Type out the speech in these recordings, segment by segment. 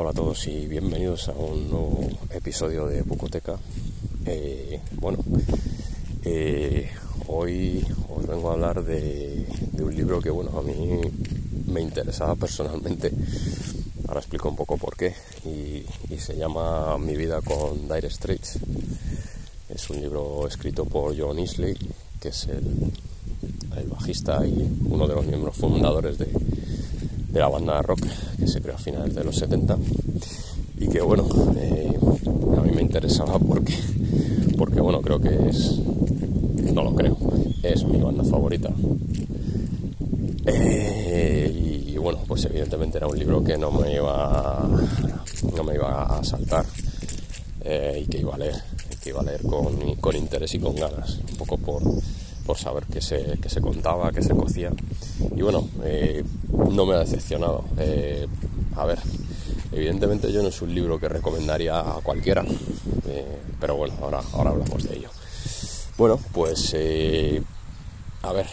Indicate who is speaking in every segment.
Speaker 1: Hola a todos y bienvenidos a un nuevo episodio de Bucoteca. Eh, bueno, eh, hoy os vengo a hablar de, un libro que bueno a mí me interesaba personalmente. Ahora explico un poco por qué. Y, y se llama Mi vida con Dire Straits. Es un libro escrito por John Isley, que es el, el bajista y uno de los miembros fundadores de, la banda rock que se creó a finales de los 70 y que bueno eh, a mí me interesaba porque porque bueno creo que es no lo creo es mi banda favorita. Eh, y, bueno pues evidentemente era un libro que no me iba no me iba a saltar eh, y que iba a leer que iba a leer con, con interés y con ganas un poco por por saber qué se, qué se contaba, qué se cocía. Y bueno, eh, no me ha decepcionado. Eh, a ver, evidentemente yo no es un libro que recomendaría a cualquiera, eh, pero bueno, ahora, ahora hablamos de ello. Bueno, pues a ver,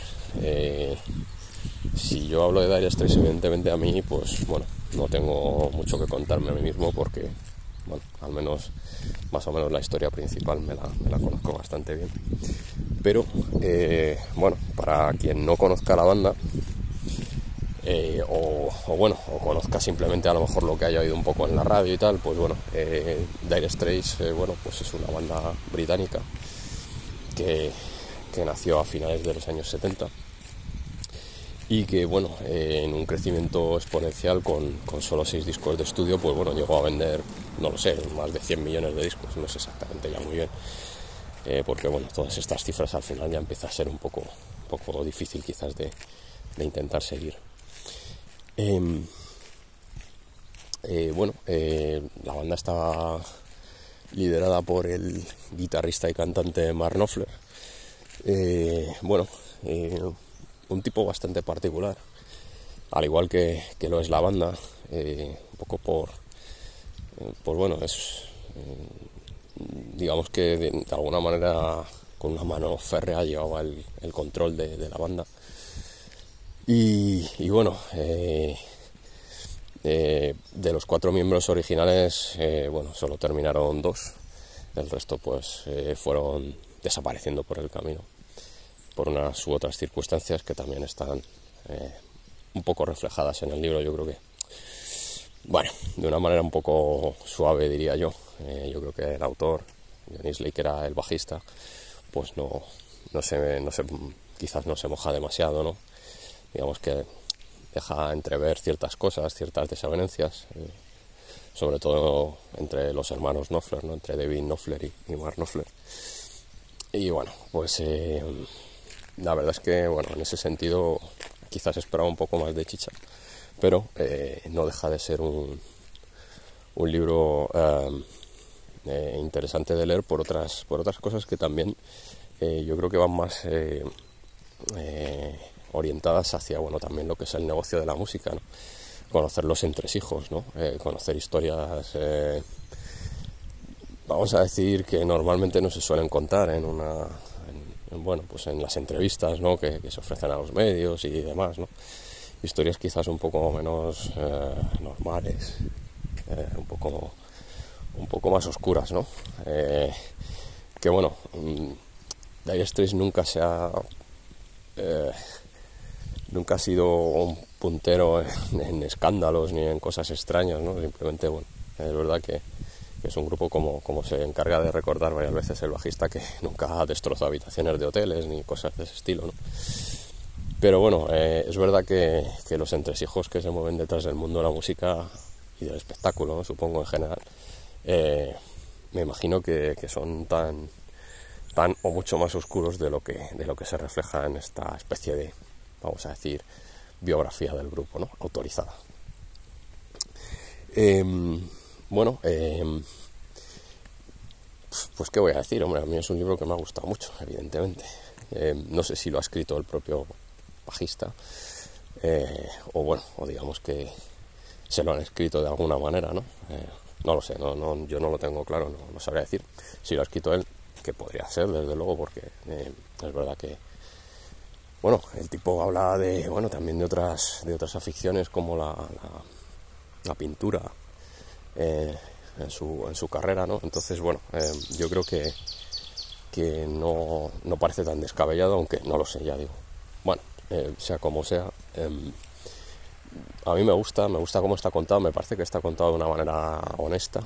Speaker 1: si yo hablo de Dire Straits, evidentemente a mí, pues bueno, no tengo mucho que contarme a mí mismo porque, bueno, al menos más o menos la historia principal me la, conozco bastante bien. Pero, eh, bueno, para quien no conozca la banda, eh, o, bueno, o conozca simplemente a lo mejor lo que haya oído un poco en la radio y tal, pues bueno, eh, Dire Straits, bueno, pues es una banda británica que, que, nació a finales de los años 70 y que, bueno, en un crecimiento exponencial con, con solo seis discos de estudio, pues bueno, llegó a vender, no lo sé, más de 100 millones de discos, no sé exactamente ya muy bien eh, porque bueno, todas estas cifras al final ya empieza a ser un poco, un poco difícil quizás de, de intentar seguir. Eh, eh, bueno, la banda estaba liderada por el guitarrista y cantante Mark Knopfler. bueno, un tipo bastante particular, al igual que, que lo es la banda, un poco por, pues bueno, es digamos que de, alguna manera con una mano férrea llevaba el, control de, la banda. Y, bueno, eh, eh, de los cuatro miembros originales, eh, bueno, solo terminaron dos. El resto pues eh, fueron desapareciendo por el camino por unas u otras circunstancias que también están eh, un poco reflejadas en el libro, yo creo que bueno, de una manera un poco suave diría yo. Eh, yo creo que el autor, John Isley, que era el bajista, pues no, no, se, no se, quizás no se moja demasiado, ¿no? Digamos que deja entrever ciertas cosas, ciertas desavenencias, eh, sobre todo entre los hermanos Knopfler, ¿no? Entre David Knopfler y, y Mark Knopfler. Y bueno, pues la verdad es que, bueno, en ese sentido quizás esperaba un poco más de chicha pero eh, no deja de ser un, un libro eh, eh, interesante de leer por otras, por otras cosas que también yo creo que van más orientadas hacia, bueno, también lo que es el negocio de la música, ¿no? Conocer los entresijos, ¿no? conocer historias vamos a decir que normalmente no se suelen contar en una bueno pues en las entrevistas ¿no? que, se ofrecen a los medios y demás ¿no? historias quizás un poco menos eh, normales eh, un poco un poco más oscuras ¿no? Eh, que bueno mm, Dire Straits nunca se ha nunca ha sido un puntero en, en, escándalos ni en cosas extrañas ¿no? simplemente bueno es verdad que es un grupo como, como se encarga de recordar varias veces el bajista que nunca ha destrozado habitaciones de hoteles ni cosas de ese estilo. ¿no? Pero bueno, eh, es verdad que, que, los entresijos que se mueven detrás del mundo de la música y del espectáculo, supongo en general, eh, me imagino que, que, son tan, tan o mucho más oscuros de lo, que, de lo que se refleja en esta especie de, vamos a decir, biografía del grupo, ¿no? autorizada. Em, bueno, em, pues qué voy a decir, hombre, a mí es un libro que me ha gustado mucho, evidentemente. Em, no sé si lo ha escrito el propio bajista, eh, o bueno, o digamos que se lo han escrito de alguna manera, ¿no? Eh, no lo sé, no, yo no lo tengo claro, no, no sabría decir. Si lo ha escrito él, que podría ser, desde luego, porque eh, es verdad que bueno, el tipo habla de, bueno, también de otras, de otras aficiones como la pintura, eh, en, su, en su carrera, ¿no? Entonces, bueno, eh, yo creo que, que no, no, parece tan descabellado, aunque no lo sé, ya digo. Bueno, eh, sea como sea, em, a mí me gusta, me gusta cómo está contado, me parece que está contado de una manera honesta.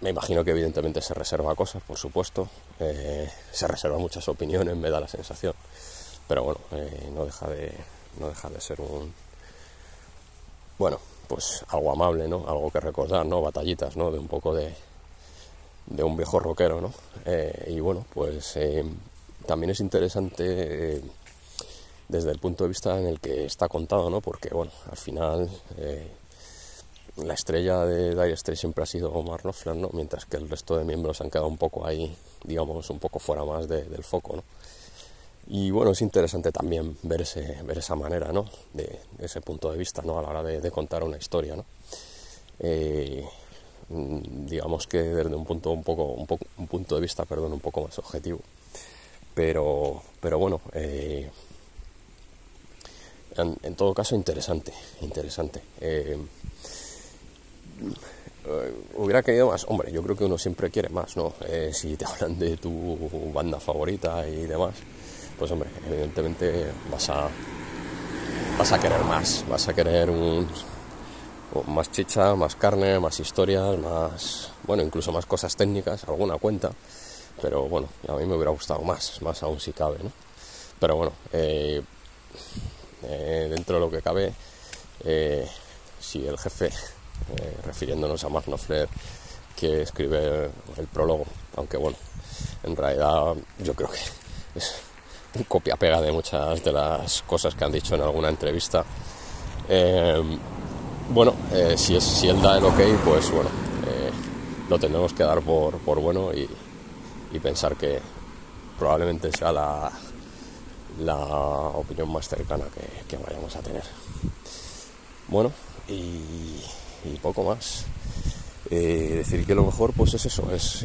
Speaker 1: Me imagino que evidentemente se reserva cosas, por supuesto, se reserva muchas opiniones, me da la sensación, pero bueno, no, deja de, no deja de ser un... Bueno, pues algo amable, ¿no? Algo que recordar, ¿no? Batallitas, ¿no? De un poco de, de un viejo rockero, ¿no? Eh, y bueno, pues eh, también es interesante eh, desde el punto de vista en el que está contado, ¿no? Porque, bueno, al final la estrella de Dire Straits siempre ha sido Omar Knopfler, ¿no? Mientras que el resto de miembros han quedado un poco ahí, digamos, un poco fuera más del foco, ¿no? Y bueno, es interesante también ver, ese, ver esa manera, ¿no? De, ese punto de vista, ¿no? A la hora de, contar una historia, ¿no? Eh, mm, digamos que desde un punto un poco, un poco un punto de vista perdón un poco más objetivo pero pero bueno eh, en, todo caso interesante interesante eh, hubiera querido más hombre yo creo que uno siempre quiere más no si te hablan de tu banda favorita y demás pues hombre, evidentemente vas a, vas a querer más, vas a querer un, más chicha, más carne, más historias, más, bueno, incluso más cosas técnicas, alguna cuenta, pero bueno, a mí me hubiera gustado más, más aún si cabe, ¿no? Pero bueno, eh, eh, dentro de lo que cabe, eh, si el jefe, refiriéndonos a Mark Knopfler, que escribe el prólogo, aunque bueno, en realidad yo creo que es copia-pega de muchas de las cosas que han dicho en alguna entrevista. Eh, bueno, eh, si, es, si él da el ok, pues bueno, eh, lo tendremos que dar por, por bueno y, pensar que probablemente sea la, la opinión más cercana que, vayamos a tener. Bueno, y, poco más. decir que lo mejor pues es eso, es,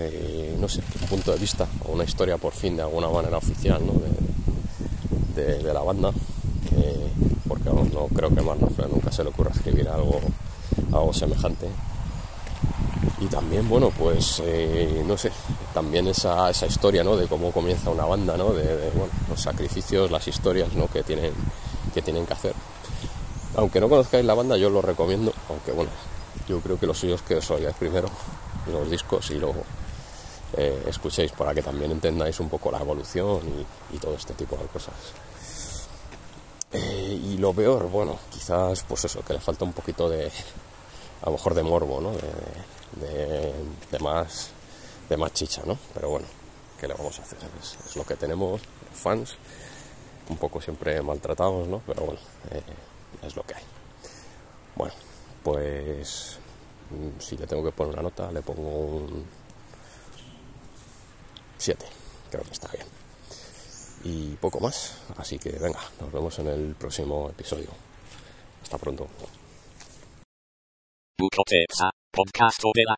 Speaker 1: no sé, un punto de vista o una historia por fin de alguna manera oficial, ¿no? La banda, eh, porque no creo que más nunca se le ocurra escribir algo, algo semejante. Y también, bueno, pues eh, no sé, también esa, esa historia ¿no? de cómo comienza una banda, ¿no? de, los sacrificios, las historias ¿no? que, tienen, que tienen que hacer. Aunque no conozcáis la banda, yo lo recomiendo, aunque bueno, yo creo que lo suyo es que os oigáis primero los discos y luego eh, escuchéis para que también entendáis un poco la evolución y, todo este tipo de cosas. Eh, y lo peor, bueno, quizás pues eso, que le falta un poquito de, a lo mejor de morbo, ¿no? De, más, de más chicha, ¿no? Pero bueno, ¿qué le vamos a hacer? Es, lo que tenemos, fans, un poco siempre maltratados, ¿no? Pero bueno, eh, es lo que hay. Bueno, pues mm, si le tengo que poner una nota, le pongo un 7. Creo que está bien. Y poco más. Así que venga, nos vemos en el próximo episodio. Hasta pronto.
Speaker 2: Podcasto de la